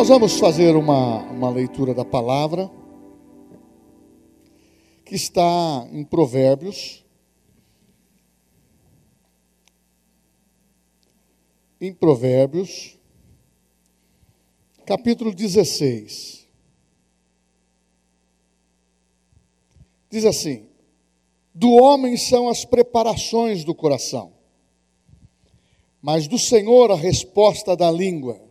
Nós vamos fazer uma, uma leitura da palavra que está em Provérbios. Em Provérbios, capítulo 16. Diz assim: Do homem são as preparações do coração, mas do Senhor a resposta da língua.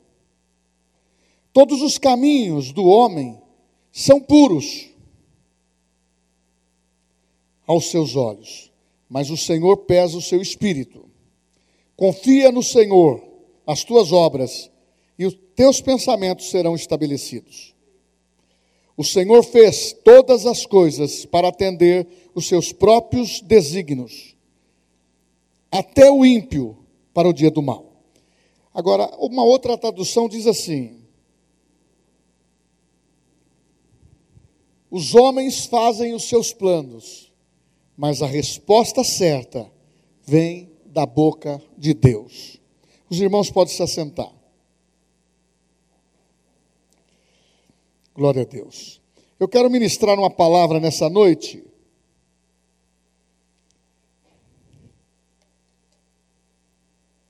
Todos os caminhos do homem são puros aos seus olhos, mas o Senhor pesa o seu espírito. Confia no Senhor as tuas obras e os teus pensamentos serão estabelecidos. O Senhor fez todas as coisas para atender os seus próprios desígnios, até o ímpio para o dia do mal. Agora, uma outra tradução diz assim: Os homens fazem os seus planos, mas a resposta certa vem da boca de Deus. Os irmãos podem se assentar. Glória a Deus. Eu quero ministrar uma palavra nessa noite.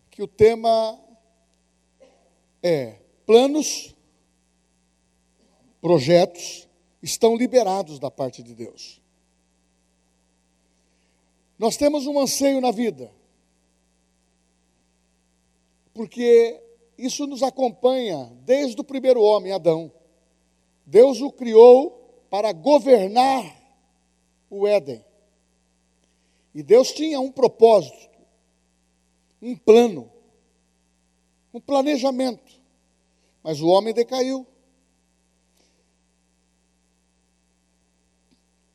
Que o tema é planos, projetos estão liberados da parte de Deus. Nós temos um anseio na vida, porque isso nos acompanha desde o primeiro homem, Adão. Deus o criou para governar o Éden. E Deus tinha um propósito, um plano, um planejamento. Mas o homem decaiu.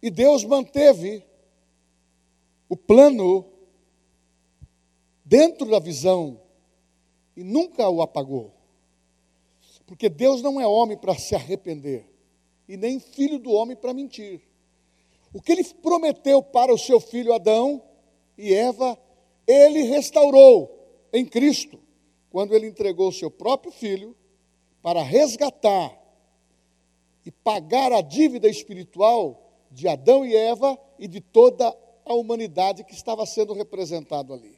E Deus manteve o plano dentro da visão e nunca o apagou. Porque Deus não é homem para se arrepender, e nem filho do homem para mentir. O que ele prometeu para o seu filho Adão e Eva, ele restaurou em Cristo, quando ele entregou o seu próprio filho para resgatar e pagar a dívida espiritual de Adão e Eva e de toda a humanidade que estava sendo representado ali.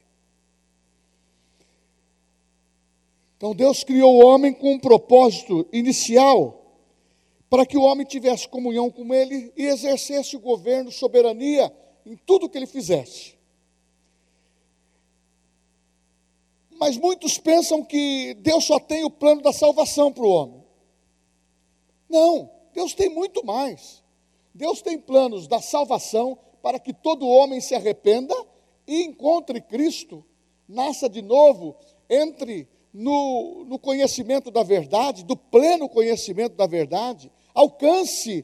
Então Deus criou o homem com um propósito inicial para que o homem tivesse comunhão com ele e exercesse o governo, soberania em tudo que ele fizesse. Mas muitos pensam que Deus só tem o plano da salvação para o homem. Não, Deus tem muito mais. Deus tem planos da salvação para que todo homem se arrependa e encontre Cristo, nasça de novo, entre no, no conhecimento da verdade, do pleno conhecimento da verdade, alcance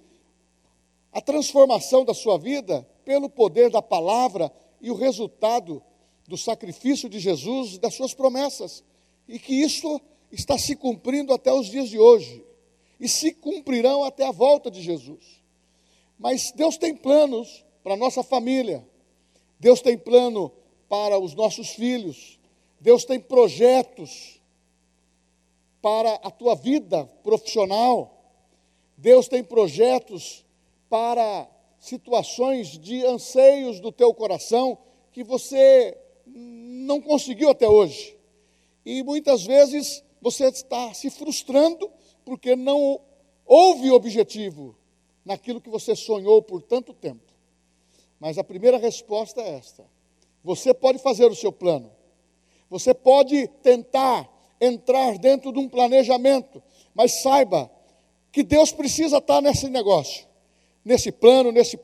a transformação da sua vida pelo poder da palavra e o resultado do sacrifício de Jesus, das suas promessas. E que isso está se cumprindo até os dias de hoje. E se cumprirão até a volta de Jesus. Mas Deus tem planos para a nossa família, Deus tem plano para os nossos filhos, Deus tem projetos para a tua vida profissional, Deus tem projetos para situações de anseios do teu coração que você não conseguiu até hoje. E muitas vezes você está se frustrando porque não houve objetivo naquilo que você sonhou por tanto tempo. Mas a primeira resposta é esta: você pode fazer o seu plano, você pode tentar entrar dentro de um planejamento, mas saiba que Deus precisa estar nesse negócio, nesse plano, nesse,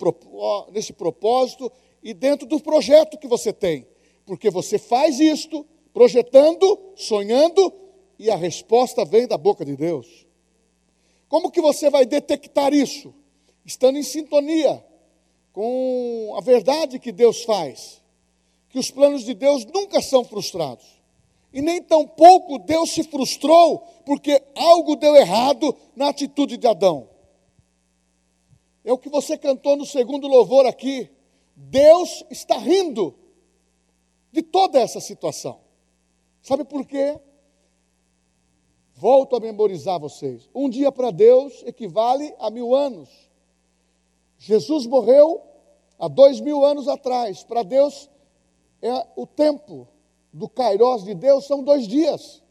nesse propósito e dentro do projeto que você tem, porque você faz isto projetando, sonhando e a resposta vem da boca de Deus. Como que você vai detectar isso? Estando em sintonia com a verdade que Deus faz, que os planos de Deus nunca são frustrados. E nem tampouco Deus se frustrou porque algo deu errado na atitude de Adão. É o que você cantou no segundo louvor aqui. Deus está rindo de toda essa situação. Sabe por quê? Volto a memorizar vocês. Um dia para Deus equivale a mil anos. Jesus morreu há dois mil anos atrás. Para Deus, é o tempo do Kairós de Deus são dois dias.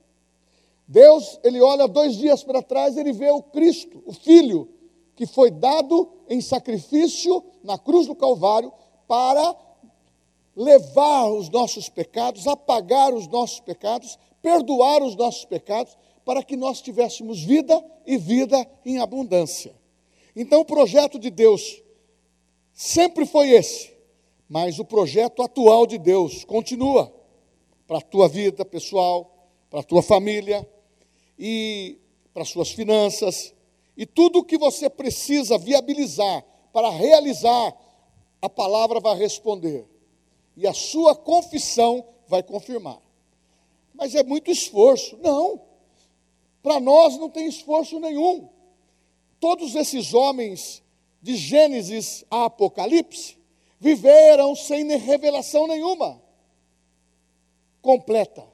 Deus, ele olha dois dias para trás, ele vê o Cristo, o Filho, que foi dado em sacrifício na cruz do Calvário para levar os nossos pecados, apagar os nossos pecados, perdoar os nossos pecados, para que nós tivéssemos vida e vida em abundância. Então, o projeto de Deus sempre foi esse, mas o projeto atual de Deus continua para a tua vida pessoal, para a tua família e para as suas finanças e tudo o que você precisa viabilizar para realizar, a palavra vai responder e a sua confissão vai confirmar. Mas é muito esforço. Não. Para nós não tem esforço nenhum. Todos esses homens de Gênesis a Apocalipse, viveram sem revelação nenhuma completa.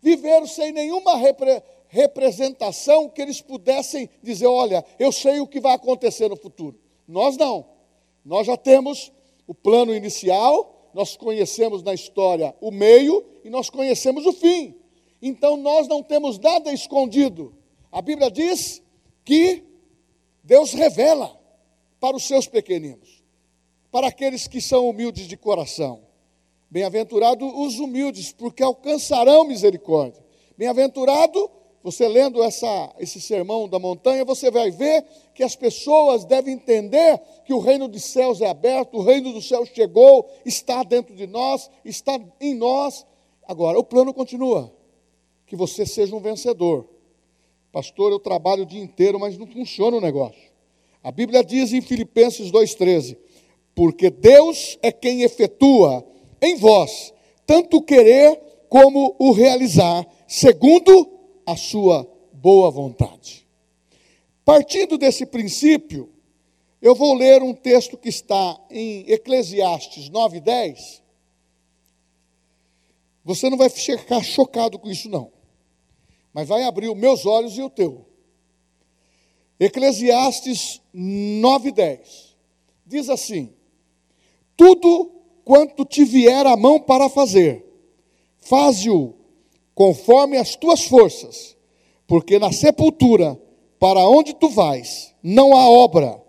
Viveram sem nenhuma repre representação que eles pudessem dizer: olha, eu sei o que vai acontecer no futuro. Nós não. Nós já temos o plano inicial, nós conhecemos na história o meio e nós conhecemos o fim. Então nós não temos nada escondido. A Bíblia diz que Deus revela para os seus pequeninos, para aqueles que são humildes de coração. Bem-aventurado os humildes, porque alcançarão misericórdia. Bem-aventurado, você lendo essa, esse sermão da montanha, você vai ver que as pessoas devem entender que o reino dos céus é aberto, o reino dos céus chegou, está dentro de nós, está em nós. Agora, o plano continua: que você seja um vencedor. Pastor, eu trabalho o dia inteiro, mas não funciona o negócio. A Bíblia diz em Filipenses 2,13: Porque Deus é quem efetua em vós tanto o querer como o realizar, segundo a sua boa vontade. Partindo desse princípio, eu vou ler um texto que está em Eclesiastes 9:10. Você não vai ficar chocado com isso não. Mas vai abrir os meus olhos e o teu. Eclesiastes 9:10 diz assim: Tudo quanto te vier a mão para fazer, faze-o conforme as tuas forças, porque na sepultura, para onde tu vais, não há obra,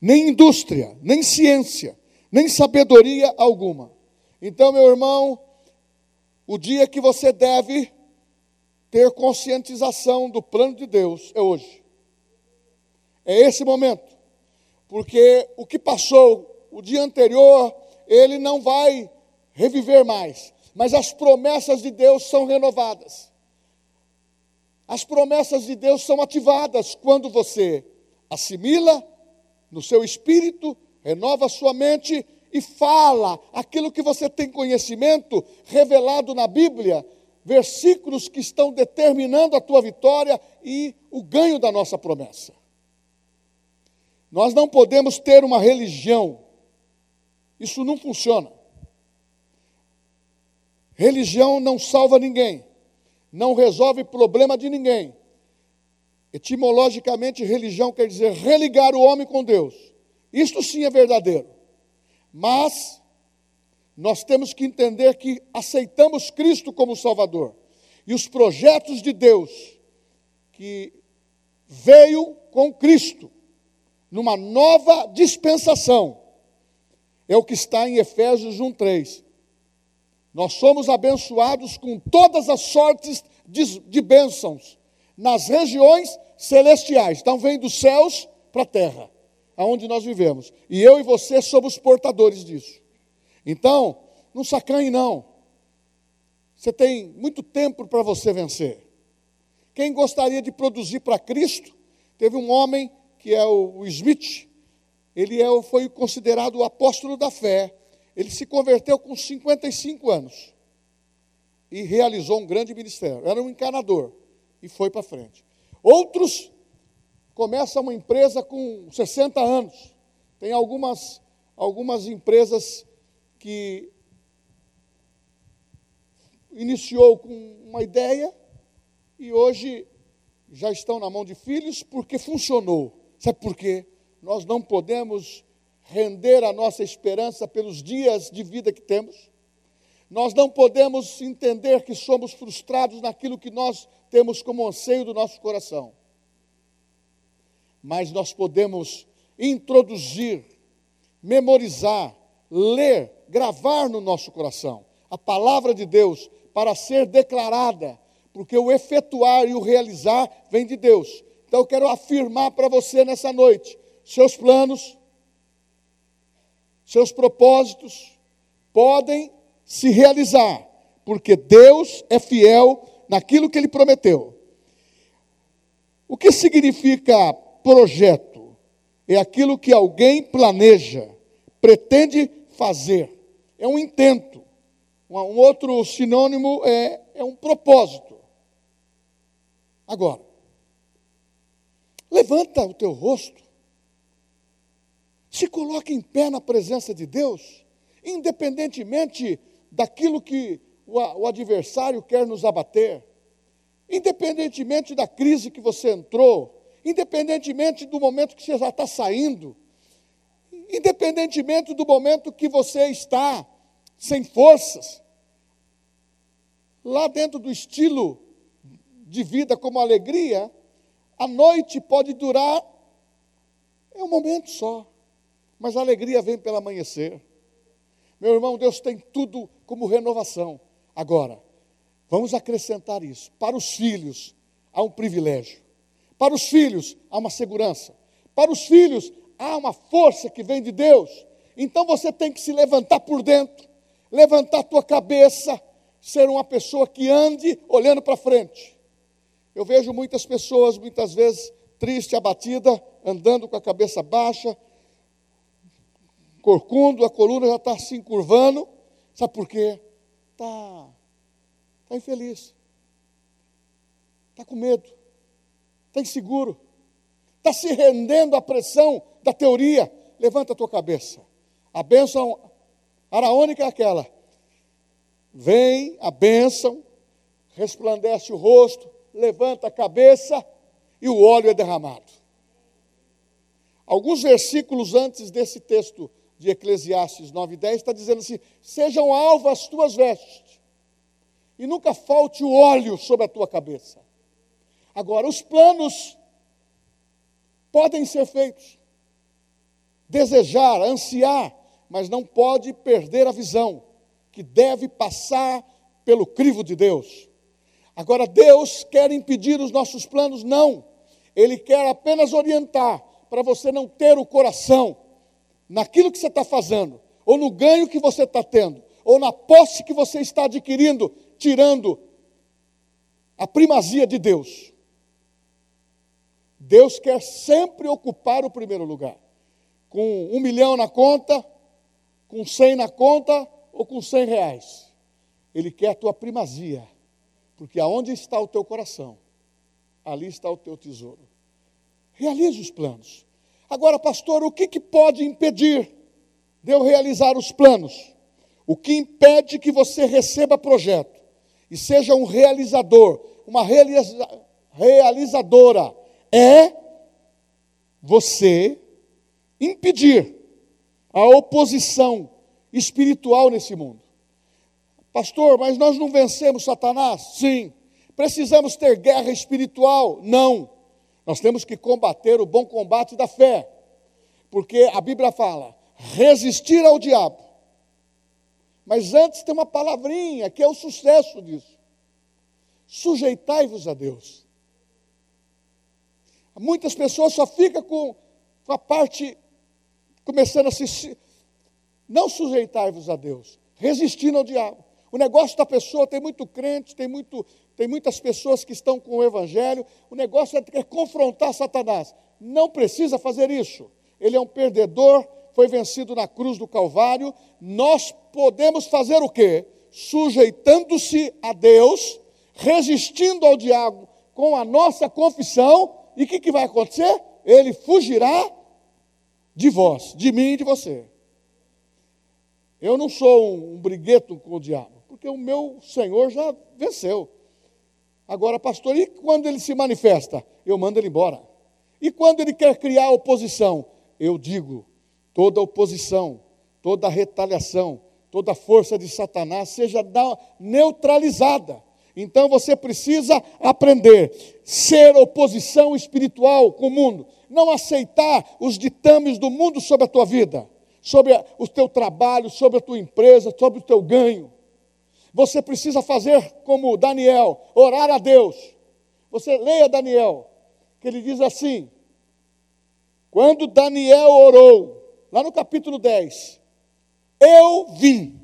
nem indústria, nem ciência, nem sabedoria alguma. Então, meu irmão, o dia que você deve ter conscientização do plano de Deus é hoje. É esse momento. Porque o que passou o dia anterior, ele não vai reviver mais. Mas as promessas de Deus são renovadas. As promessas de Deus são ativadas quando você assimila no seu espírito, renova sua mente e fala aquilo que você tem conhecimento revelado na Bíblia, versículos que estão determinando a tua vitória e o ganho da nossa promessa. Nós não podemos ter uma religião. Isso não funciona. Religião não salva ninguém, não resolve problema de ninguém. Etimologicamente, religião quer dizer religar o homem com Deus. Isto sim é verdadeiro. Mas nós temos que entender que aceitamos Cristo como Salvador. E os projetos de Deus que veio com Cristo numa nova dispensação. É o que está em Efésios 1:3. Nós somos abençoados com todas as sortes de, de bênçãos nas regiões celestiais. Então vem dos céus para a terra, aonde nós vivemos. E eu e você somos portadores disso. Então, não sacanhe não. Você tem muito tempo para você vencer. Quem gostaria de produzir para Cristo, teve um homem que é o, Smith, ele é, foi considerado o apóstolo da fé. Ele se converteu com 55 anos e realizou um grande ministério. Era um encanador e foi para frente. Outros começam uma empresa com 60 anos. Tem algumas, algumas empresas que iniciou com uma ideia e hoje já estão na mão de filhos porque funcionou. Sabe por quê? Nós não podemos render a nossa esperança pelos dias de vida que temos. Nós não podemos entender que somos frustrados naquilo que nós temos como anseio do nosso coração. Mas nós podemos introduzir, memorizar, ler, gravar no nosso coração a palavra de Deus para ser declarada, porque o efetuar e o realizar vem de Deus. Então eu quero afirmar para você nessa noite: seus planos, seus propósitos podem se realizar, porque Deus é fiel naquilo que ele prometeu. O que significa projeto? É aquilo que alguém planeja, pretende fazer, é um intento. Um outro sinônimo é, é um propósito. Agora, levanta o teu rosto, se coloca em pé na presença de Deus, independentemente daquilo que o, o adversário quer nos abater, independentemente da crise que você entrou, independentemente do momento que você já está saindo, independentemente do momento que você está sem forças, lá dentro do estilo de vida como alegria, a noite pode durar é um momento só, mas a alegria vem pelo amanhecer. Meu irmão, Deus tem tudo como renovação. Agora, vamos acrescentar isso. Para os filhos, há um privilégio. Para os filhos, há uma segurança. Para os filhos, há uma força que vem de Deus. Então você tem que se levantar por dentro, levantar a tua cabeça, ser uma pessoa que ande olhando para frente. Eu vejo muitas pessoas, muitas vezes, triste, abatida, andando com a cabeça baixa, corcundo, a coluna já está se encurvando. Sabe por quê? Está tá infeliz. Está com medo. Está inseguro. Está se rendendo à pressão da teoria. Levanta a tua cabeça. A bênção araônica é aquela. Vem a bênção, resplandece o rosto, levanta a cabeça e o óleo é derramado. Alguns versículos antes desse texto de Eclesiastes 9,10 está dizendo assim: sejam alvas as tuas vestes, e nunca falte o óleo sobre a tua cabeça. Agora, os planos podem ser feitos, desejar, ansiar, mas não pode perder a visão, que deve passar pelo crivo de Deus. Agora, Deus quer impedir os nossos planos? Não. Ele quer apenas orientar para você não ter o coração naquilo que você está fazendo, ou no ganho que você está tendo, ou na posse que você está adquirindo, tirando a primazia de Deus. Deus quer sempre ocupar o primeiro lugar. Com um milhão na conta, com cem na conta ou com cem reais. Ele quer a tua primazia. Porque aonde está o teu coração, ali está o teu tesouro. Realize os planos. Agora, pastor, o que, que pode impedir de eu realizar os planos? O que impede que você receba projeto e seja um realizador, uma realiza, realizadora, é você impedir a oposição espiritual nesse mundo. Pastor, mas nós não vencemos Satanás? Sim. Precisamos ter guerra espiritual? Não. Nós temos que combater o bom combate da fé, porque a Bíblia fala: resistir ao diabo. Mas antes tem uma palavrinha que é o sucesso disso. Sujeitai-vos a Deus. Muitas pessoas só ficam com, com a parte começando a se. Não sujeitai-vos a Deus, resistindo ao diabo. O negócio da pessoa tem muito crente, tem muito tem muitas pessoas que estão com o Evangelho, o negócio é, confrontar Satanás. Não precisa fazer isso. Ele é um perdedor, foi vencido na cruz do Calvário. Nós podemos fazer o quê? Sujeitando-se a Deus, resistindo ao diabo com a nossa confissão, e o que, que vai acontecer? Ele fugirá de vós, de mim e de você. Eu não sou um, um brigueto com o diabo, porque o meu Senhor já venceu. Agora, pastor, e quando ele se manifesta? Eu mando ele embora. E quando ele quer criar oposição? Eu digo: toda oposição, toda retaliação, toda força de Satanás seja neutralizada. Então você precisa aprender ser oposição espiritual com o mundo, não aceitar os ditames do mundo sobre a tua vida, sobre o teu trabalho, sobre a tua empresa, sobre o teu ganho. Você precisa fazer como Daniel, orar a Deus. Você leia Daniel, que ele diz assim: quando Daniel orou, lá no capítulo 10, eu vim.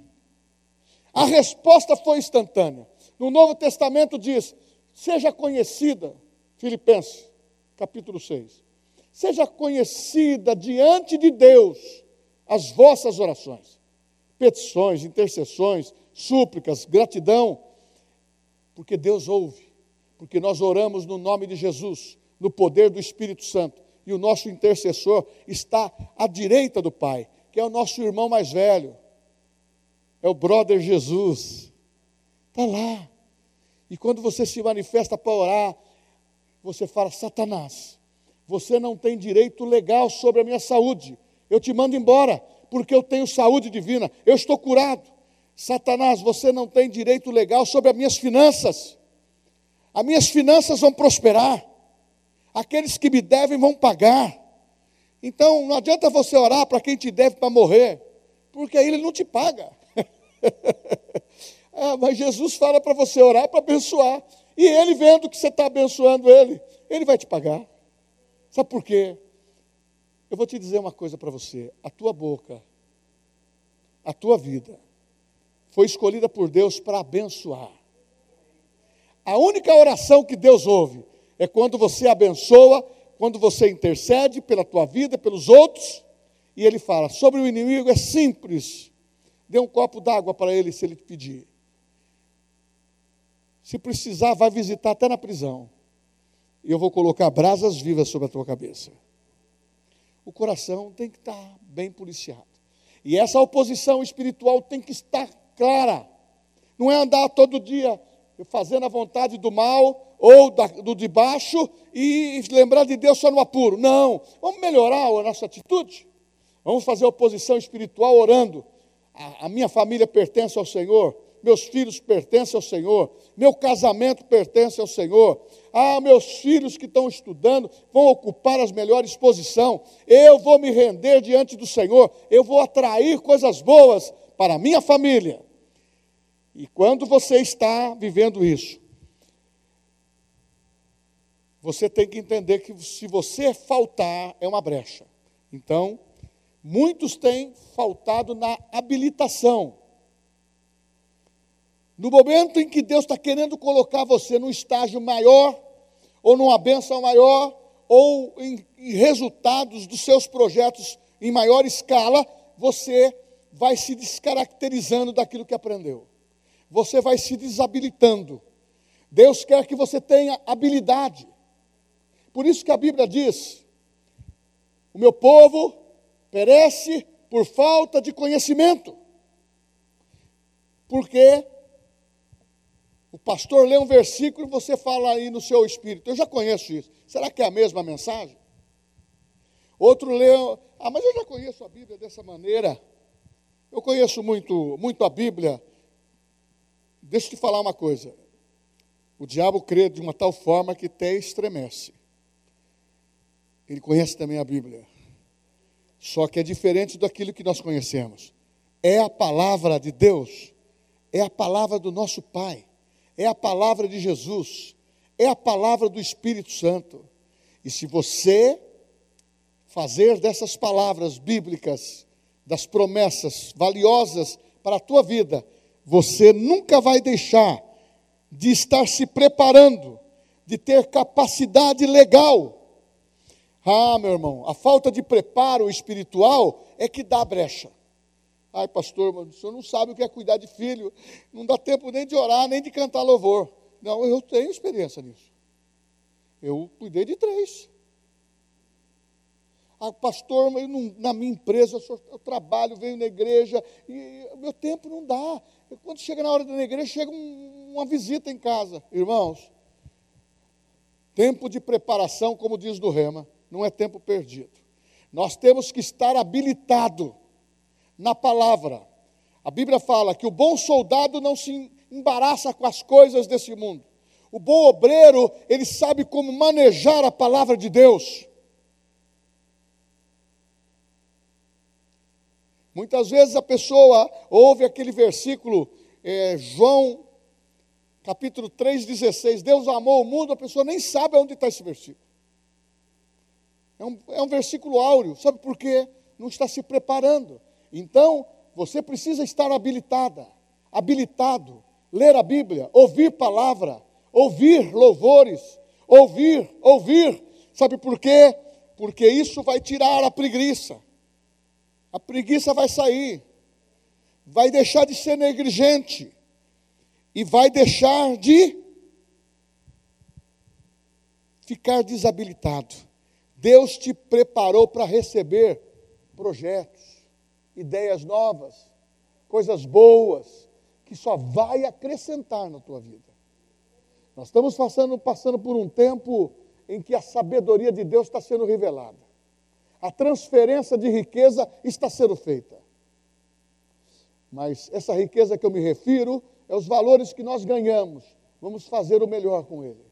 A resposta foi instantânea. No Novo Testamento diz: seja conhecida, Filipenses, capítulo 6, seja conhecida diante de Deus as vossas orações, petições, intercessões, súplicas, gratidão, porque Deus ouve, porque nós oramos no nome de Jesus, no poder do Espírito Santo, e o nosso intercessor está à direita do Pai, que é o nosso irmão mais velho, é o brother Jesus, está lá. E quando você se manifesta para orar, você fala: Satanás, você não tem direito legal sobre a minha saúde, eu te mando embora, porque eu tenho saúde divina, eu estou curado. Satanás, você não tem direito legal sobre as minhas finanças. As minhas finanças vão prosperar. Aqueles que me devem vão pagar. Então não adianta você orar para quem te deve para morrer, porque ele não te paga. ah, mas Jesus fala para você orar para abençoar. E ele vendo que você está abençoando ele, ele vai te pagar. Sabe por quê? Eu vou te dizer uma coisa para você: a tua boca, a tua vida, foi escolhida por Deus para abençoar. A única oração que Deus ouve é quando você abençoa, quando você intercede pela tua vida, pelos outros, e ele fala: sobre o inimigo é simples. Dê um copo d'água para ele se ele te pedir. Se precisar, vai visitar até na prisão. E eu vou colocar brasas vivas sobre a tua cabeça. O coração tem que estar bem policiado. E essa oposição espiritual tem que estar clara. Não é andar todo dia fazendo a vontade do mal ou da, do de baixo e lembrar de Deus só no apuro. Não. Vamos melhorar a nossa atitude. Vamos fazer oposição espiritual orando. A, a minha família pertence ao Senhor. Meus filhos pertencem ao Senhor. Meu casamento pertence ao Senhor. Ah, meus filhos que estão estudando vão ocupar as melhores posições. Eu vou me render diante do Senhor. Eu vou atrair coisas boas para a minha família. E quando você está vivendo isso, você tem que entender que se você faltar, é uma brecha. Então, muitos têm faltado na habilitação. No momento em que Deus está querendo colocar você num estágio maior, ou numa benção maior, ou em, em resultados dos seus projetos em maior escala, você vai se descaracterizando daquilo que aprendeu. Você vai se desabilitando. Deus quer que você tenha habilidade. Por isso que a Bíblia diz: o meu povo perece por falta de conhecimento. Porque o pastor lê um versículo e você fala aí no seu espírito. Eu já conheço isso. Será que é a mesma mensagem? Outro lê, ah, mas eu já conheço a Bíblia dessa maneira. Eu conheço muito, muito a Bíblia. Deixa eu te falar uma coisa. O diabo crê de uma tal forma que até estremece. Ele conhece também a Bíblia. Só que é diferente daquilo que nós conhecemos. É a palavra de Deus, é a palavra do nosso Pai, é a palavra de Jesus, é a palavra do Espírito Santo. E se você fazer dessas palavras bíblicas das promessas valiosas para a tua vida, você nunca vai deixar de estar se preparando, de ter capacidade legal. Ah, meu irmão, a falta de preparo espiritual é que dá brecha. Ai, pastor, o senhor não sabe o que é cuidar de filho, não dá tempo nem de orar, nem de cantar louvor. Não, eu tenho experiência nisso. Eu cuidei de três. Ah, pastor, eu não, na minha empresa, eu, eu, trabalho, venho na igreja, e meu tempo não dá. Quando chega na hora da igreja, chega um, uma visita em casa. Irmãos, Tempo de preparação, como diz do Rema, não é tempo perdido. Nós temos que estar habilitado na palavra. A Bíblia fala que o bom soldado não se embaraça com as coisas desse mundo. O bom obreiro, ele sabe como manejar a palavra de Deus. Muitas vezes a pessoa ouve aquele versículo, é, João capítulo 3,16, Deus amou o mundo, a pessoa nem sabe onde está esse versículo. É um, é um versículo áureo, sabe por quê? Não está se preparando. Então, você precisa estar habilitada, habilitado, ler a Bíblia, ouvir palavra, ouvir louvores, ouvir, ouvir. Sabe por quê? Porque isso vai tirar a preguiça. A preguiça vai sair, vai deixar de ser negligente e vai deixar de ficar desabilitado. Deus te preparou para receber projetos, ideias novas, coisas boas, que só vai acrescentar na tua vida. Nós estamos passando, passando por um tempo em que a sabedoria de Deus está sendo revelada. A transferência de riqueza está sendo feita. Mas essa riqueza que eu me refiro é os valores que nós ganhamos. Vamos fazer o melhor com ele.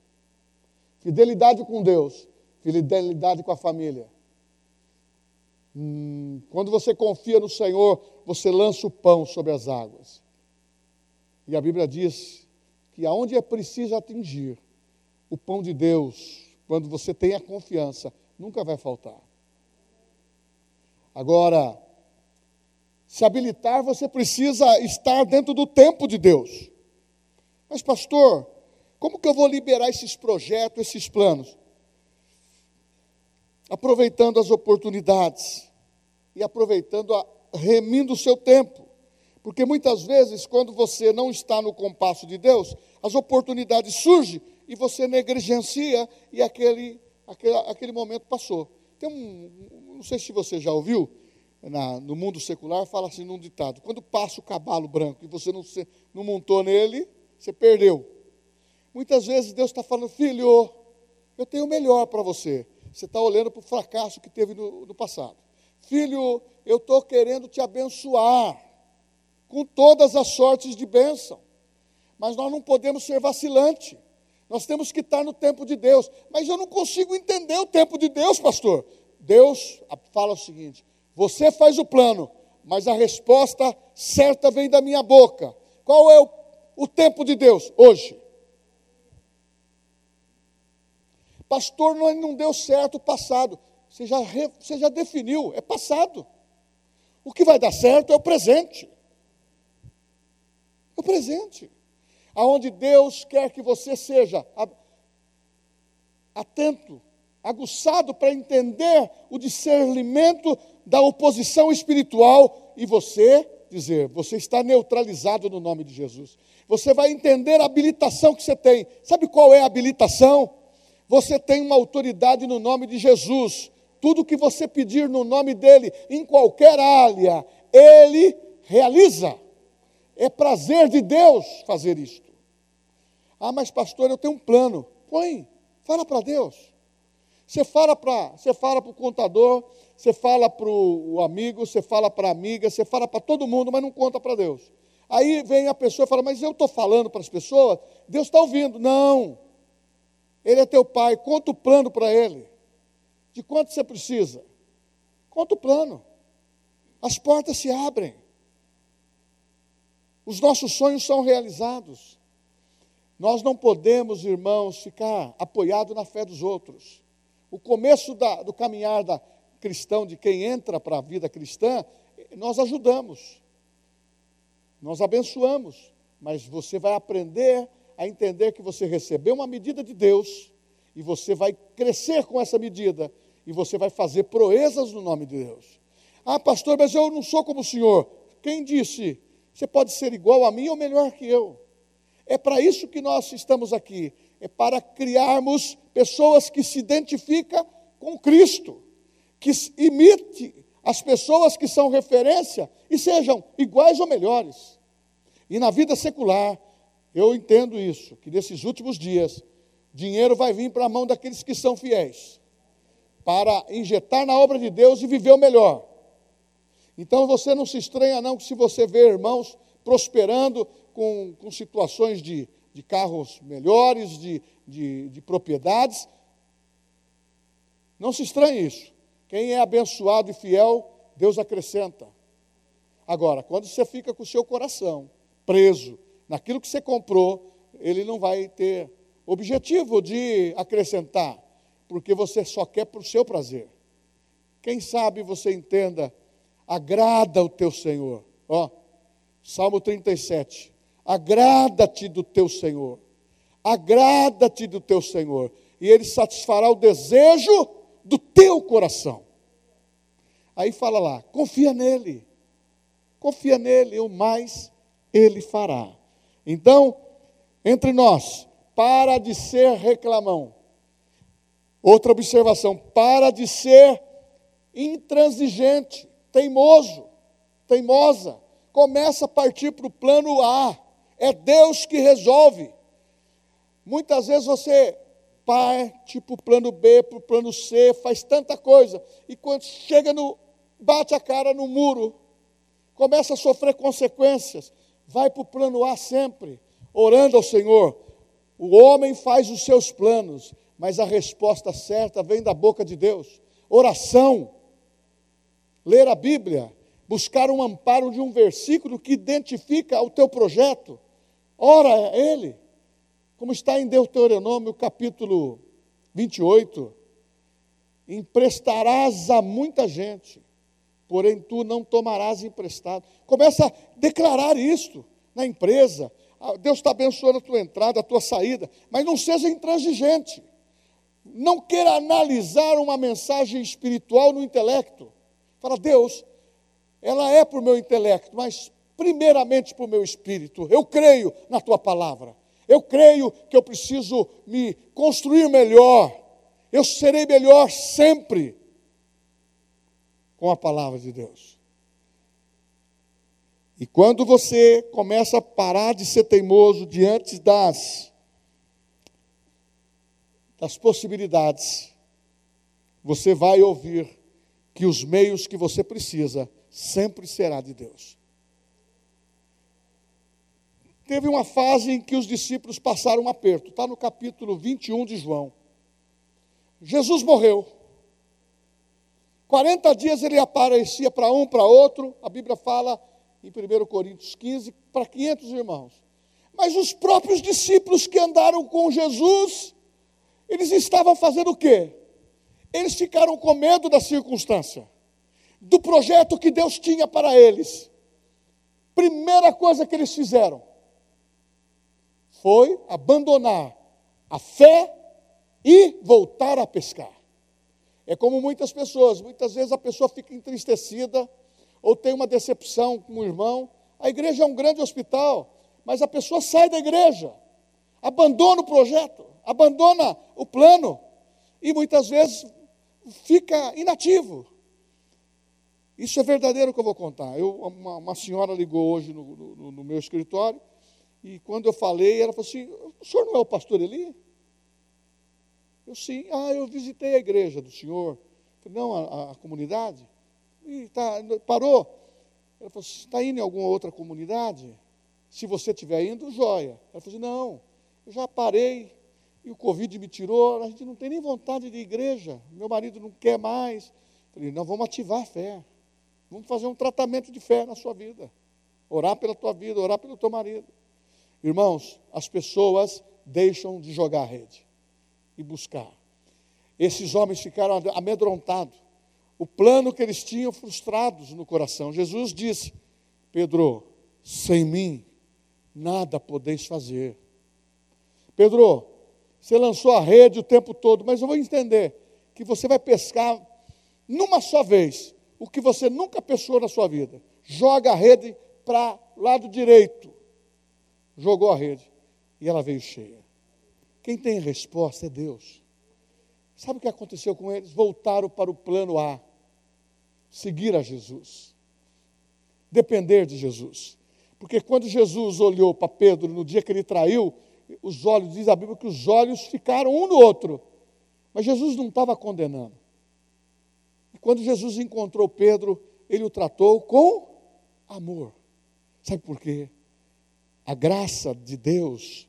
Fidelidade com Deus, fidelidade com a família. Hum, quando você confia no Senhor, você lança o pão sobre as águas. E a Bíblia diz que aonde é preciso atingir o pão de Deus, quando você tem a confiança, nunca vai faltar. Agora, se habilitar, você precisa estar dentro do tempo de Deus. Mas, pastor, como que eu vou liberar esses projetos, esses planos? Aproveitando as oportunidades e aproveitando, a, remindo o seu tempo. Porque muitas vezes, quando você não está no compasso de Deus, as oportunidades surgem e você negligencia e aquele, aquele, aquele momento passou. Tem um, não sei se você já ouviu, na, no mundo secular, fala assim num ditado: quando passa o cavalo branco e você não, não montou nele, você perdeu. Muitas vezes Deus está falando, filho, eu tenho o melhor para você. Você está olhando para o fracasso que teve no, no passado. Filho, eu estou querendo te abençoar com todas as sortes de bênção. Mas nós não podemos ser vacilante. Nós temos que estar no tempo de Deus. Mas eu não consigo entender o tempo de Deus, pastor. Deus fala o seguinte: você faz o plano, mas a resposta certa vem da minha boca. Qual é o, o tempo de Deus? Hoje. Pastor, não, não deu certo o passado. Você já, você já definiu, é passado. O que vai dar certo é o presente o presente. Aonde Deus quer que você seja atento, aguçado para entender o discernimento da oposição espiritual e você dizer, você está neutralizado no nome de Jesus. Você vai entender a habilitação que você tem. Sabe qual é a habilitação? Você tem uma autoridade no nome de Jesus. Tudo que você pedir no nome dele, em qualquer área, ele realiza. É prazer de Deus fazer isto. Ah, mas pastor, eu tenho um plano. Põe, fala para Deus. Você fala para você fala para o contador, você fala para o amigo, você fala para a amiga, você fala para todo mundo, mas não conta para Deus. Aí vem a pessoa e fala, mas eu estou falando para as pessoas, Deus está ouvindo. Não. Ele é teu pai, conta o plano para ele. De quanto você precisa? Conta o plano. As portas se abrem. Os nossos sonhos são realizados. Nós não podemos, irmãos, ficar apoiados na fé dos outros. O começo da, do caminhar da cristão, de quem entra para a vida cristã, nós ajudamos, nós abençoamos, mas você vai aprender a entender que você recebeu uma medida de Deus e você vai crescer com essa medida e você vai fazer proezas no nome de Deus. Ah, pastor, mas eu não sou como o senhor. Quem disse? Você pode ser igual a mim ou melhor que eu. É para isso que nós estamos aqui. É para criarmos pessoas que se identificam com Cristo, que imite as pessoas que são referência e sejam iguais ou melhores. E na vida secular, eu entendo isso, que nesses últimos dias, dinheiro vai vir para a mão daqueles que são fiéis, para injetar na obra de Deus e viver o melhor. Então você não se estranha, não, que se você vê irmãos prosperando com, com situações de, de carros melhores, de, de, de propriedades, não se estranhe isso. Quem é abençoado e fiel, Deus acrescenta. Agora, quando você fica com o seu coração preso naquilo que você comprou, ele não vai ter objetivo de acrescentar, porque você só quer para o seu prazer. Quem sabe você entenda, agrada o teu Senhor. Ó, Salmo 37. Agrada-te do teu Senhor. Agrada-te do teu Senhor, e ele satisfará o desejo do teu coração. Aí fala lá, confia nele. Confia nele, o mais ele fará. Então, entre nós, para de ser reclamão. Outra observação, para de ser intransigente, teimoso, teimosa. Começa a partir para o plano A. É Deus que resolve. Muitas vezes você parte para o plano B, para o plano C, faz tanta coisa, e quando chega no. bate a cara no muro, começa a sofrer consequências, vai para o plano A sempre, orando ao Senhor. O homem faz os seus planos, mas a resposta certa vem da boca de Deus. Oração, ler a Bíblia, buscar um amparo de um versículo que identifica o teu projeto. Ora a Ele, como está em Deuteronômio capítulo 28. Emprestarás a muita gente, porém tu não tomarás emprestado. Começa a declarar isto na empresa. Ah, Deus está abençoando a tua entrada, a tua saída, mas não seja intransigente. Não queira analisar uma mensagem espiritual no intelecto. Fala, Deus, ela é para o meu intelecto, mas primeiramente para o meu espírito. Eu creio na tua palavra. Eu creio que eu preciso me construir melhor. Eu serei melhor sempre com a palavra de Deus. E quando você começa a parar de ser teimoso diante das, das possibilidades, você vai ouvir que os meios que você precisa sempre será de Deus. Teve uma fase em que os discípulos passaram um aperto, está no capítulo 21 de João. Jesus morreu. 40 dias ele aparecia para um, para outro, a Bíblia fala em 1 Coríntios 15, para 500 irmãos. Mas os próprios discípulos que andaram com Jesus, eles estavam fazendo o quê? Eles ficaram com medo da circunstância, do projeto que Deus tinha para eles. Primeira coisa que eles fizeram foi abandonar a fé e voltar a pescar. É como muitas pessoas, muitas vezes a pessoa fica entristecida ou tem uma decepção com o irmão. A igreja é um grande hospital, mas a pessoa sai da igreja, abandona o projeto, abandona o plano e muitas vezes fica inativo. Isso é verdadeiro que eu vou contar. Eu, uma, uma senhora ligou hoje no, no, no, meu escritório e quando eu falei, ela falou assim: O senhor não é o pastor Eli? Eu sim, ah, eu visitei a igreja do senhor. Não, a, a comunidade. E tá, parou. Ela falou: está indo em alguma outra comunidade? Se você estiver indo, joia. Ela falou não, eu já parei e o Covid me tirou, a gente não tem nem vontade de igreja, meu marido não quer mais. Falei, não, vamos ativar a fé. Vamos fazer um tratamento de fé na sua vida. Orar pela tua vida, orar pelo teu marido. Irmãos, as pessoas deixam de jogar a rede e buscar. Esses homens ficaram amedrontados. O plano que eles tinham frustrados no coração. Jesus disse: Pedro, sem mim nada podeis fazer. Pedro, você lançou a rede o tempo todo, mas eu vou entender que você vai pescar numa só vez o que você nunca pescou na sua vida. Joga a rede para lado direito. Jogou a rede e ela veio cheia. Quem tem resposta é Deus. Sabe o que aconteceu com eles? Voltaram para o plano A. Seguir a Jesus. Depender de Jesus. Porque quando Jesus olhou para Pedro no dia que ele traiu, os olhos, diz a Bíblia que os olhos ficaram um no outro. Mas Jesus não estava condenando. E quando Jesus encontrou Pedro, ele o tratou com amor. Sabe por quê? A graça de Deus,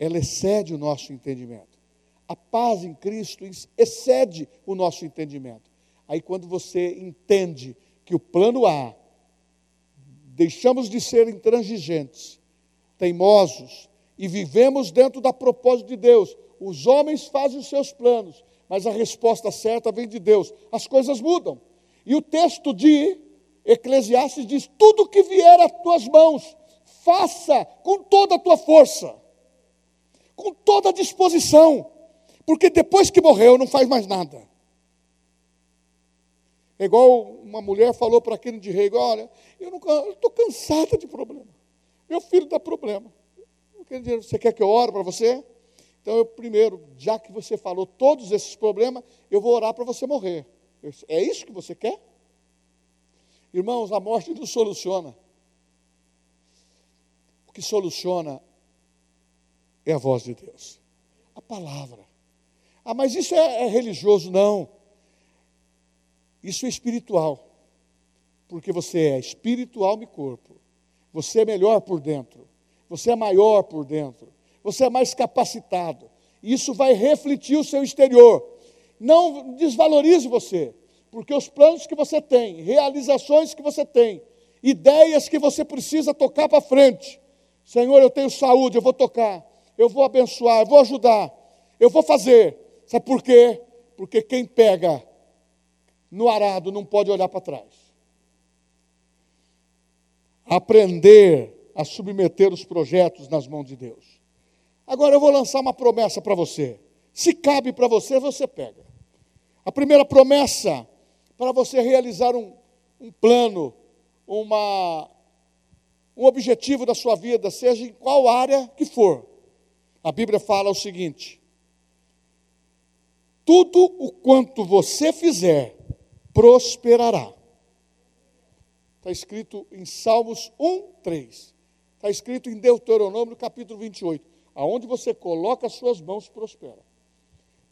ela excede o nosso entendimento. A paz em Cristo excede o nosso entendimento. Aí quando você entende que o plano A, deixamos de ser intransigentes, teimosos, e vivemos dentro da propósito de Deus. Os homens fazem os seus planos, mas a resposta certa vem de Deus. As coisas mudam. E o texto de Eclesiastes diz: tudo que vier às tuas mãos, faça com toda a tua força, com toda a disposição, porque depois que morreu não faz mais nada. É igual uma mulher falou para aquele de rei: Olha, eu estou cansada de problema. Meu filho dá problema. Você quer que eu ore para você? Então, eu primeiro, já que você falou todos esses problemas, eu vou orar para você morrer. É isso que você quer? Irmãos, a morte não soluciona. O que soluciona é a voz de Deus, a palavra. Ah, mas isso é, é religioso? Não. Isso é espiritual. Porque você é espiritual e corpo. Você é melhor por dentro. Você é maior por dentro. Você é mais capacitado. Isso vai refletir o seu exterior. Não desvalorize você porque os planos que você tem, realizações que você tem, ideias que você precisa tocar para frente. Senhor, eu tenho saúde, eu vou tocar, eu vou abençoar, eu vou ajudar, eu vou fazer. Sabe por quê? Porque quem pega no arado não pode olhar para trás. Aprender a submeter os projetos nas mãos de Deus. Agora eu vou lançar uma promessa para você. Se cabe para você, você pega. A primeira promessa para você realizar um, um plano, uma, um objetivo da sua vida, seja em qual área que for. A Bíblia fala o seguinte: tudo o quanto você fizer, prosperará. Está escrito em Salmos 1, 3. Está escrito em Deuteronômio, capítulo 28. Aonde você coloca as suas mãos, prospera.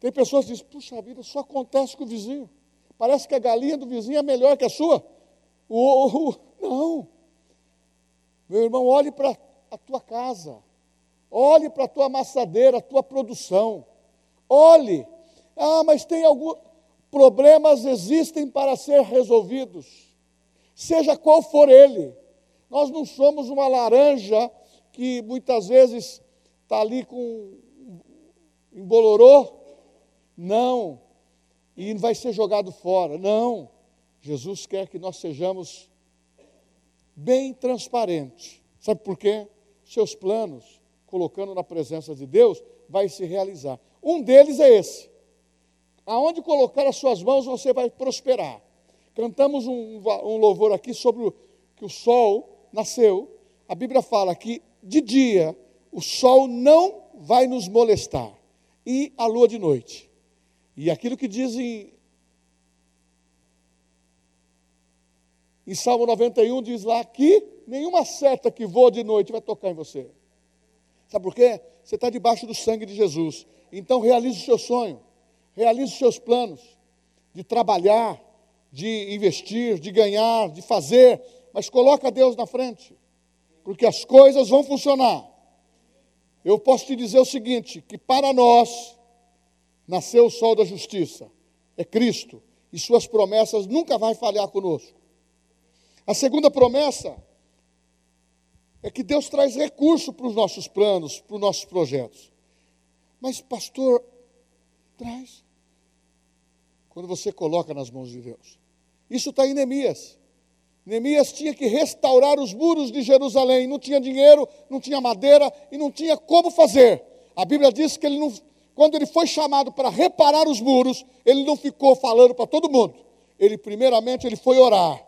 Tem pessoas que dizem, puxa vida, só acontece com o vizinho. Parece que a galinha do vizinho é melhor que a sua. O, o, não. Meu irmão, olhe para a tua casa. Olhe para a tua amassadeira, a tua produção. Olhe. Ah, mas tem alguns problemas existem para ser resolvidos. Seja qual for ele. Nós não somos uma laranja que muitas vezes está ali com embolorou. Não e vai ser jogado fora. Não. Jesus quer que nós sejamos bem transparentes. Sabe por quê? Seus planos, colocando na presença de Deus, vai se realizar. Um deles é esse. Aonde colocar as suas mãos, você vai prosperar. Cantamos um, um louvor aqui sobre o, que o sol nasceu. A Bíblia fala que de dia o sol não vai nos molestar e a lua de noite. E aquilo que dizem em Salmo 91 diz lá que nenhuma seta que voa de noite vai tocar em você. Sabe por quê? Você está debaixo do sangue de Jesus. Então realize o seu sonho, realize os seus planos de trabalhar, de investir, de ganhar, de fazer, mas coloca Deus na frente, porque as coisas vão funcionar. Eu posso te dizer o seguinte, que para nós nasceu o sol da justiça, é Cristo, e suas promessas nunca vai falhar conosco. A segunda promessa é que Deus traz recurso para os nossos planos, para os nossos projetos. Mas, pastor, traz. Quando você coloca nas mãos de Deus. Isso está em Neemias. Neemias tinha que restaurar os muros de Jerusalém. Não tinha dinheiro, não tinha madeira e não tinha como fazer. A Bíblia diz que ele não quando ele foi chamado para reparar os muros, ele não ficou falando para todo mundo. Ele, primeiramente, ele foi orar,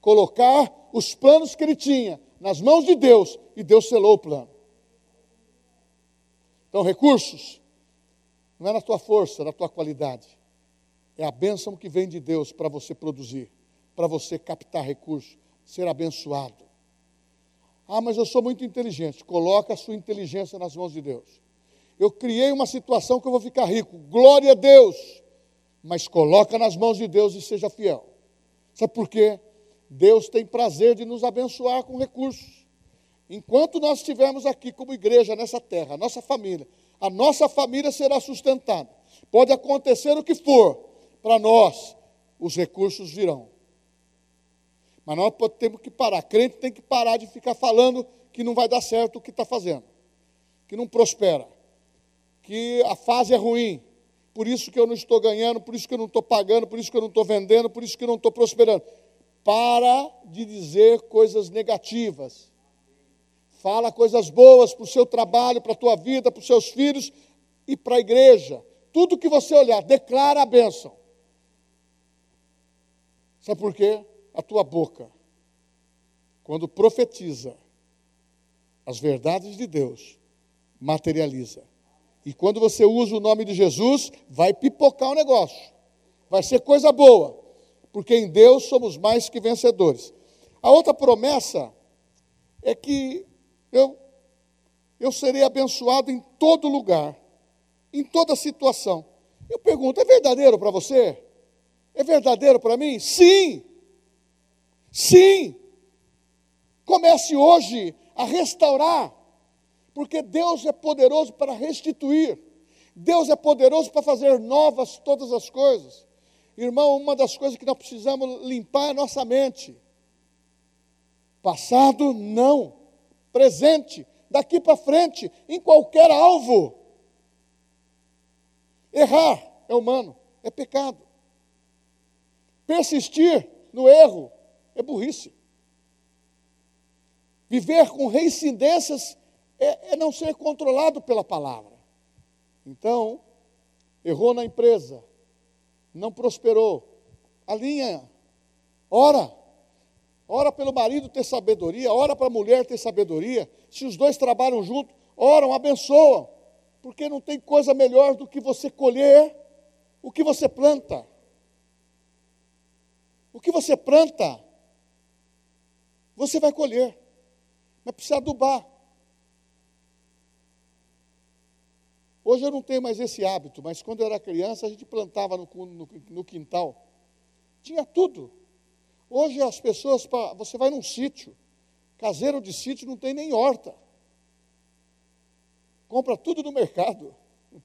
colocar os planos que ele tinha nas mãos de Deus, e Deus selou o plano. Então, recursos, não é na tua força, é na tua qualidade. É a bênção que vem de Deus para você produzir, para você captar recursos, ser abençoado. Ah, mas eu sou muito inteligente. Coloca a sua inteligência nas mãos de Deus. Eu criei uma situação que eu vou ficar rico. Glória a Deus. Mas coloca nas mãos de Deus e seja fiel. Sabe por quê? Deus tem prazer de nos abençoar com recursos. Enquanto nós estivermos aqui como igreja nessa terra, a nossa família, a nossa família será sustentada. Pode acontecer o que for, para nós, os recursos virão. Mas nós temos que parar. Crente tem que parar de ficar falando que não vai dar certo o que está fazendo, que não prospera, que a fase é ruim, por isso que eu não estou ganhando, por isso que eu não estou pagando, por isso que eu não estou vendendo, por isso que eu não estou prosperando. Para de dizer coisas negativas. Fala coisas boas para o seu trabalho, para a tua vida, para os seus filhos e para a igreja. Tudo que você olhar, declara a bênção. Sabe por quê? A tua boca, quando profetiza as verdades de Deus, materializa. E quando você usa o nome de Jesus, vai pipocar o negócio. Vai ser coisa boa. Porque em Deus somos mais que vencedores. A outra promessa é que eu, eu serei abençoado em todo lugar, em toda situação. Eu pergunto: é verdadeiro para você? É verdadeiro para mim? Sim! Sim! Comece hoje a restaurar porque Deus é poderoso para restituir. Deus é poderoso para fazer novas todas as coisas. Irmão, uma das coisas que nós precisamos limpar é a nossa mente. Passado, não. Presente, daqui para frente, em qualquer alvo. Errar é humano, é pecado. Persistir no erro é burrice. Viver com reincidências é, é não ser controlado pela palavra. Então, errou na empresa, não prosperou, alinha, ora, ora pelo marido ter sabedoria, ora para a mulher ter sabedoria. Se os dois trabalham juntos, oram, abençoam, porque não tem coisa melhor do que você colher o que você planta. O que você planta, você vai colher, mas precisa adubar. Hoje eu não tenho mais esse hábito, mas quando eu era criança a gente plantava no, no, no quintal. Tinha tudo. Hoje as pessoas, você vai num sítio, caseiro de sítio não tem nem horta. Compra tudo no mercado.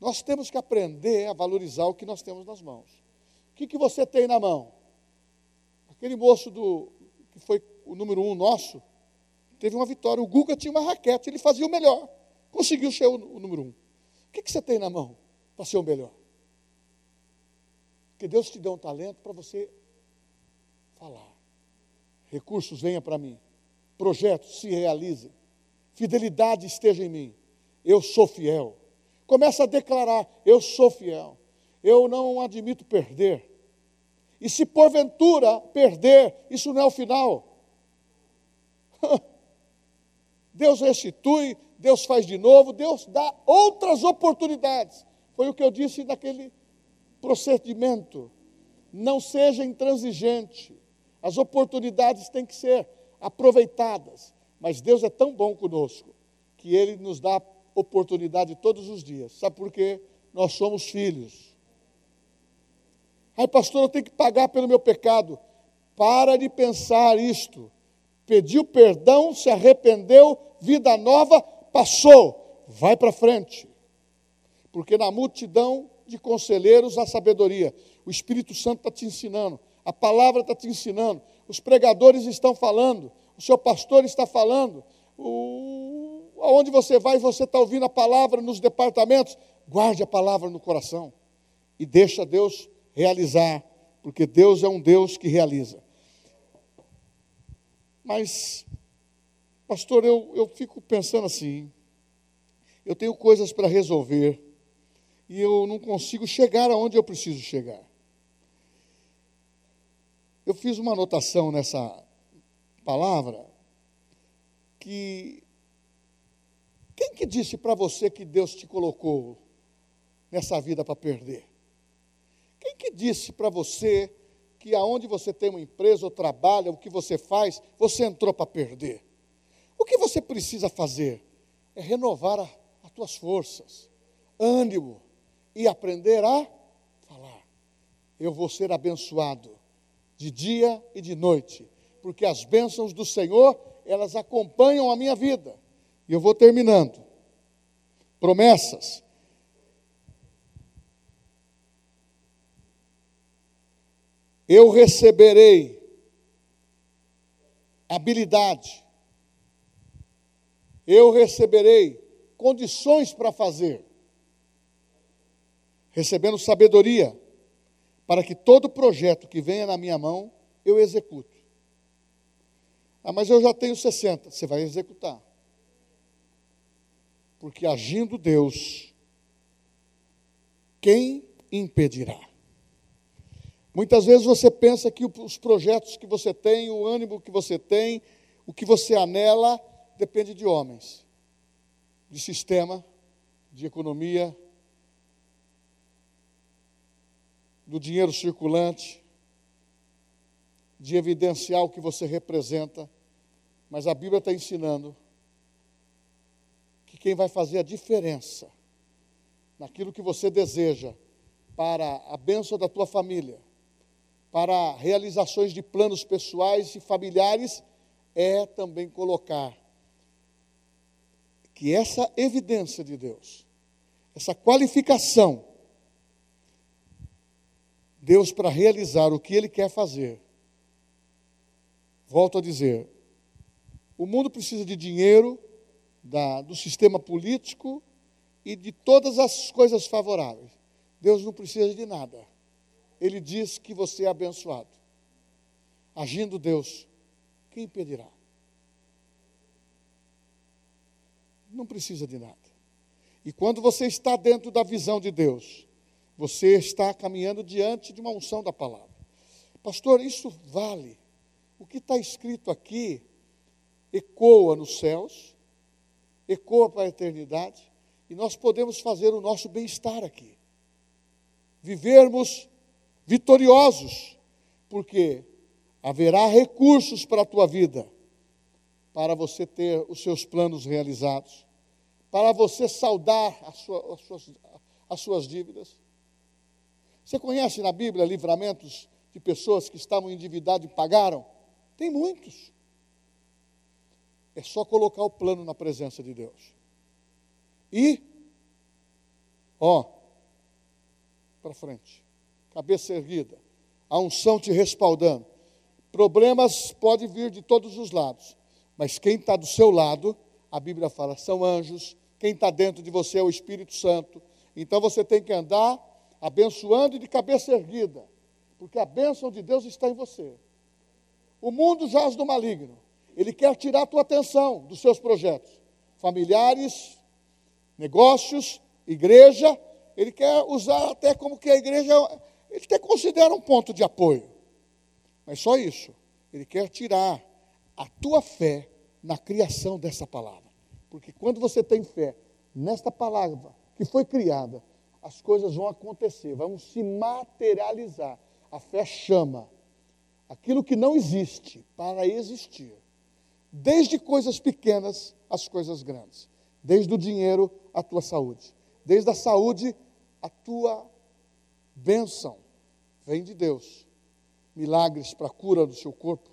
Nós temos que aprender a valorizar o que nós temos nas mãos. O que, que você tem na mão? Aquele moço do, que foi o número um nosso, teve uma vitória. O Guga tinha uma raquete, ele fazia o melhor. Conseguiu ser o, o número um. O que, que você tem na mão para ser o melhor? Porque Deus te deu um talento para você falar. Recursos venham para mim. Projetos se realizem. Fidelidade esteja em mim. Eu sou fiel. Começa a declarar: eu sou fiel. Eu não admito perder. E se porventura perder, isso não é o final. Deus restitui, Deus faz de novo, Deus dá outras oportunidades. Foi o que eu disse naquele procedimento. Não seja intransigente. As oportunidades têm que ser aproveitadas. Mas Deus é tão bom conosco que Ele nos dá oportunidade todos os dias. Sabe por quê? Nós somos filhos. Ai, pastor, eu tenho que pagar pelo meu pecado. Para de pensar isto pediu perdão, se arrependeu, vida nova, passou, vai para frente. Porque na multidão de conselheiros há sabedoria. O Espírito Santo está te ensinando, a palavra está te ensinando, os pregadores estão falando, o seu pastor está falando, o... aonde você vai, você está ouvindo a palavra nos departamentos, guarde a palavra no coração e deixa Deus realizar, porque Deus é um Deus que realiza. Mas, pastor, eu, eu fico pensando assim: eu tenho coisas para resolver e eu não consigo chegar aonde eu preciso chegar. Eu fiz uma anotação nessa palavra que quem que disse para você que Deus te colocou nessa vida para perder? Quem que disse para você que aonde você tem uma empresa ou trabalha, o que você faz, você entrou para perder. O que você precisa fazer é renovar as tuas forças, ânimo e aprender a falar. Eu vou ser abençoado de dia e de noite, porque as bênçãos do Senhor, elas acompanham a minha vida. E eu vou terminando. Promessas. Eu receberei habilidade. Eu receberei condições para fazer. Recebendo sabedoria para que todo projeto que venha na minha mão eu executo. Ah, mas eu já tenho 60. Você vai executar. Porque agindo Deus, quem impedirá? Muitas vezes você pensa que os projetos que você tem, o ânimo que você tem, o que você anela, depende de homens, de sistema, de economia, do dinheiro circulante, de evidenciar o que você representa, mas a Bíblia está ensinando que quem vai fazer a diferença naquilo que você deseja para a bênção da tua família, para realizações de planos pessoais e familiares, é também colocar que essa evidência de Deus, essa qualificação, Deus para realizar o que Ele quer fazer. Volto a dizer, o mundo precisa de dinheiro, da, do sistema político e de todas as coisas favoráveis. Deus não precisa de nada. Ele diz que você é abençoado. Agindo Deus, quem impedirá? Não precisa de nada. E quando você está dentro da visão de Deus, você está caminhando diante de uma unção da palavra. Pastor, isso vale. O que está escrito aqui ecoa nos céus, ecoa para a eternidade, e nós podemos fazer o nosso bem-estar aqui. Vivermos vitoriosos, porque haverá recursos para a tua vida, para você ter os seus planos realizados, para você saldar as suas, as suas, as suas dívidas você conhece na Bíblia livramentos de pessoas que estavam endividadas e pagaram? Tem muitos. É só colocar o plano na presença de Deus. E, ó, para frente, cabeça erguida, a unção te respaldando. Problemas podem vir de todos os lados, mas quem está do seu lado, a Bíblia fala, são anjos, quem está dentro de você é o Espírito Santo. Então você tem que andar abençoando e de cabeça erguida, porque a bênção de Deus está em você. O mundo jaz do maligno, ele quer tirar a tua atenção dos seus projetos familiares, negócios, igreja, ele quer usar até como que a igreja, ele até considera um ponto de apoio, mas só isso, ele quer tirar a tua fé na criação dessa palavra, porque quando você tem fé nesta palavra que foi criada, as coisas vão acontecer, vão se materializar. A fé chama aquilo que não existe para existir. Desde coisas pequenas às coisas grandes. Desde o dinheiro à tua saúde. Desde a saúde à tua bênção. Vem de Deus. Milagres para a cura do seu corpo.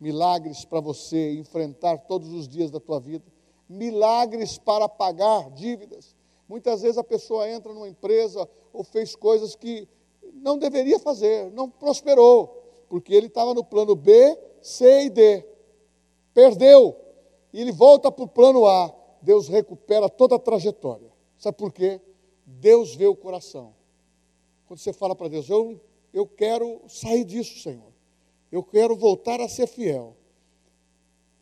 Milagres para você enfrentar todos os dias da tua vida. Milagres para pagar dívidas Muitas vezes a pessoa entra numa empresa ou fez coisas que não deveria fazer, não prosperou, porque ele estava no plano B, C e D. Perdeu. E ele volta para o plano A. Deus recupera toda a trajetória. Sabe por quê? Deus vê o coração. Quando você fala para Deus, eu, eu quero sair disso, Senhor. Eu quero voltar a ser fiel.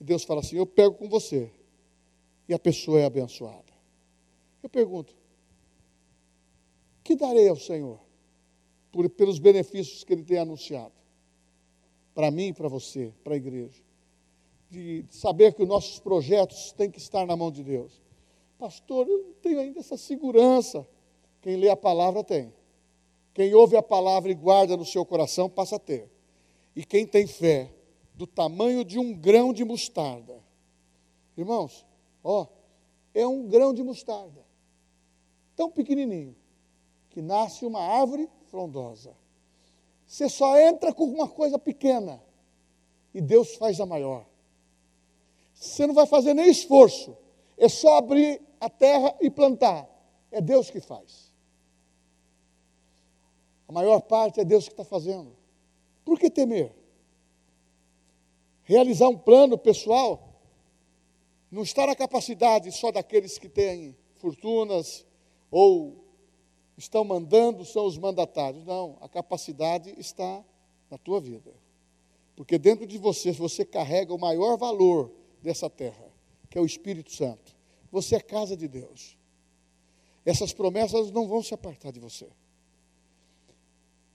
E Deus fala assim: eu pego com você. E a pessoa é abençoada. Eu pergunto: que darei ao Senhor por, pelos benefícios que Ele tem anunciado? Para mim para você, para a igreja. De saber que os nossos projetos têm que estar na mão de Deus. Pastor, eu não tenho ainda essa segurança. Quem lê a palavra tem. Quem ouve a palavra e guarda no seu coração passa a ter. E quem tem fé do tamanho de um grão de mostarda, irmãos, ó, é um grão de mostarda, tão pequenininho, que nasce uma árvore frondosa. Você só entra com uma coisa pequena e Deus faz a maior. Você não vai fazer nem esforço, é só abrir a terra e plantar. É Deus que faz. Maior parte é Deus que está fazendo. Por que temer? Realizar um plano pessoal não está na capacidade só daqueles que têm fortunas ou estão mandando, são os mandatários. Não, a capacidade está na tua vida. Porque dentro de você, você carrega o maior valor dessa terra, que é o Espírito Santo. Você é casa de Deus. Essas promessas não vão se apartar de você.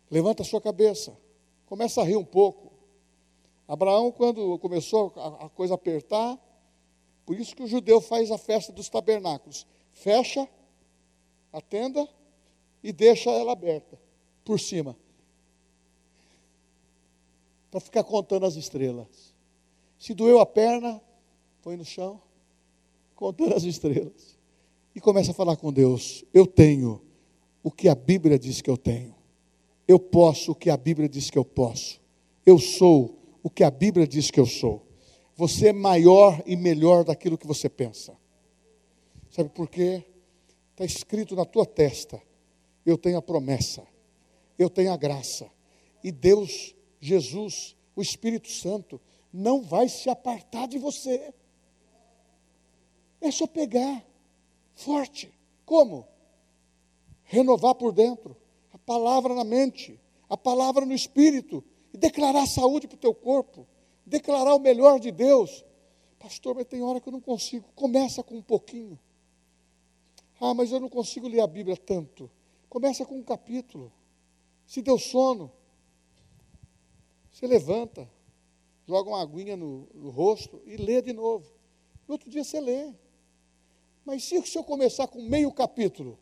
Levanta a sua cabeça, começa a rir um pouco. Abraão, quando começou a, a coisa apertar, por isso que o judeu faz a festa dos tabernáculos. Fecha a tenda e deixa ela aberta por cima. Para ficar contando as estrelas. Se doeu a perna, põe no chão, contando as estrelas. E começa a falar com Deus: Eu tenho o que a Bíblia diz que eu tenho. Eu posso o que a Bíblia diz que eu posso. Eu sou o que a Bíblia diz que eu sou. Você é maior e melhor daquilo que você pensa. Sabe por quê? Está escrito na tua testa eu tenho a promessa, eu tenho a graça. E Deus, Jesus, o Espírito Santo, não vai se apartar de você. É só pegar forte. Como? Renovar por dentro, palavra na mente, a palavra no espírito, e declarar saúde para o teu corpo, declarar o melhor de Deus. Pastor, mas tem hora que eu não consigo. Começa com um pouquinho. Ah, mas eu não consigo ler a Bíblia tanto. Começa com um capítulo. Se deu sono, você levanta, joga uma aguinha no, no rosto e lê de novo. No outro dia você lê. Mas se, se eu começar com meio capítulo,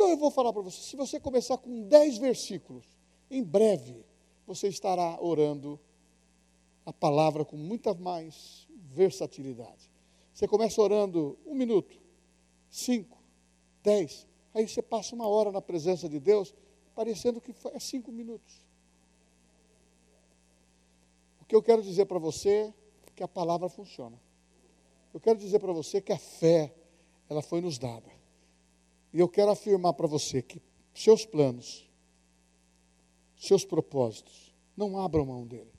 então eu vou falar para você: se você começar com dez versículos, em breve você estará orando a palavra com muita mais versatilidade. Você começa orando um minuto, cinco, dez, Aí você passa uma hora na presença de Deus, parecendo que é cinco minutos. O que eu quero dizer para você é que a palavra funciona. Eu quero dizer para você que a fé, ela foi nos dada. E eu quero afirmar para você que seus planos, seus propósitos, não abram mão dele.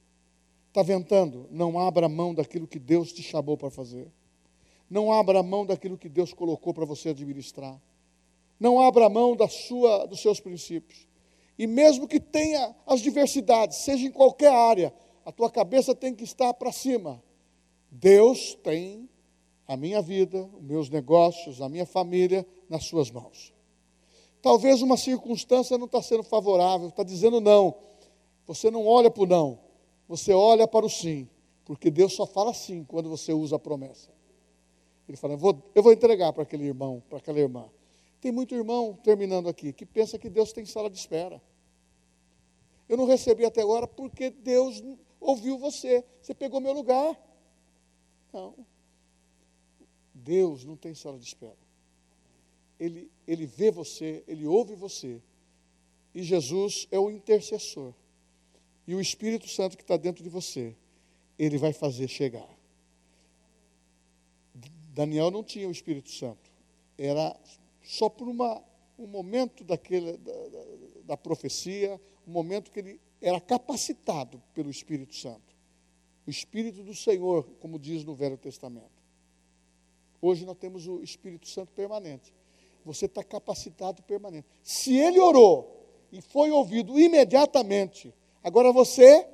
Está ventando? Não abra mão daquilo que Deus te chamou para fazer. Não abra mão daquilo que Deus colocou para você administrar não abra mão da sua, dos seus princípios. E mesmo que tenha as diversidades, seja em qualquer área, a tua cabeça tem que estar para cima. Deus tem a minha vida, os meus negócios, a minha família nas suas mãos. Talvez uma circunstância não está sendo favorável, está dizendo não. Você não olha para o não, você olha para o sim, porque Deus só fala sim quando você usa a promessa. Ele fala: eu vou, eu vou entregar para aquele irmão, para aquela irmã. Tem muito irmão, terminando aqui, que pensa que Deus tem sala de espera. Eu não recebi até agora porque Deus ouviu você. Você pegou meu lugar. Não. Deus não tem sala de espera. Ele, ele vê você, ele ouve você. E Jesus é o intercessor. E o Espírito Santo que está dentro de você, ele vai fazer chegar. Daniel não tinha o Espírito Santo. Era só por uma, um momento daquele, da, da, da profecia, um momento que ele era capacitado pelo Espírito Santo. O Espírito do Senhor, como diz no Velho Testamento. Hoje nós temos o Espírito Santo permanente. Você está capacitado permanente. Se ele orou e foi ouvido imediatamente, agora você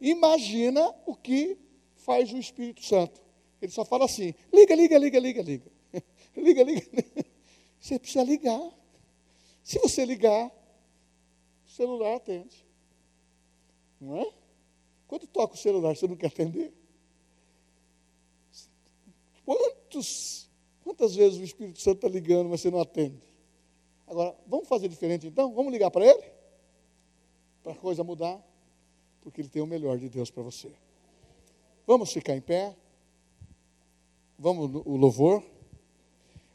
imagina o que faz o Espírito Santo. Ele só fala assim: liga, liga, liga, liga, liga. liga, liga. Você precisa ligar. Se você ligar, o celular atende. Não é? Quando toca o celular, você não quer atender? Quantos, quantas vezes o Espírito Santo está ligando, mas você não atende? Agora, vamos fazer diferente então? Vamos ligar para ele? Para a coisa mudar? porque Ele tem o melhor de Deus para você. Vamos ficar em pé. Vamos o louvor.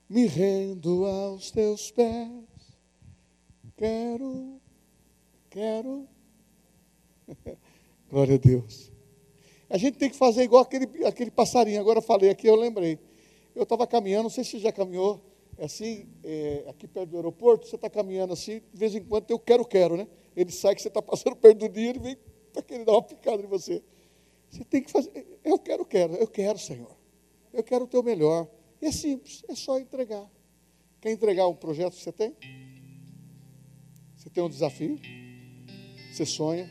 Me rendo aos teus pés. Quero, quero. Glória a Deus. A gente tem que fazer igual aquele, aquele passarinho. Agora eu falei aqui, eu lembrei. Eu estava caminhando, não sei se você já caminhou, é assim, é, aqui perto do aeroporto, você está caminhando assim, de vez em quando tem o quero, quero, né? Ele sai que você está passando perto do dia, ele vem para querer dar uma picada em você. Você tem que fazer, eu quero, quero, eu quero, Senhor. Eu quero o teu melhor. E é simples, é só entregar. Quer entregar um projeto que você tem? Você tem um desafio? Você sonha?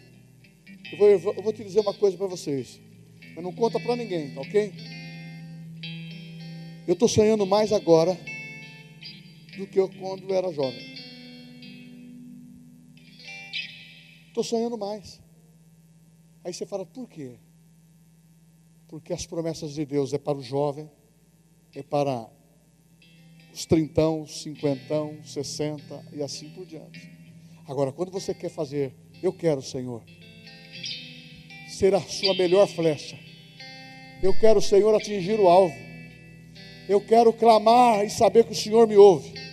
Eu vou, eu vou te dizer uma coisa para vocês. Mas não conta para ninguém, tá ok? Eu estou sonhando mais agora do que eu quando era jovem. Estou sonhando mais. Aí você fala, por quê? Porque as promessas de Deus é para o jovem, é para os trintão, cinquentão, sessenta e assim por diante. Agora, quando você quer fazer, eu quero, Senhor, ser a sua melhor flecha. Eu quero, Senhor, atingir o alvo. Eu quero clamar e saber que o Senhor me ouve.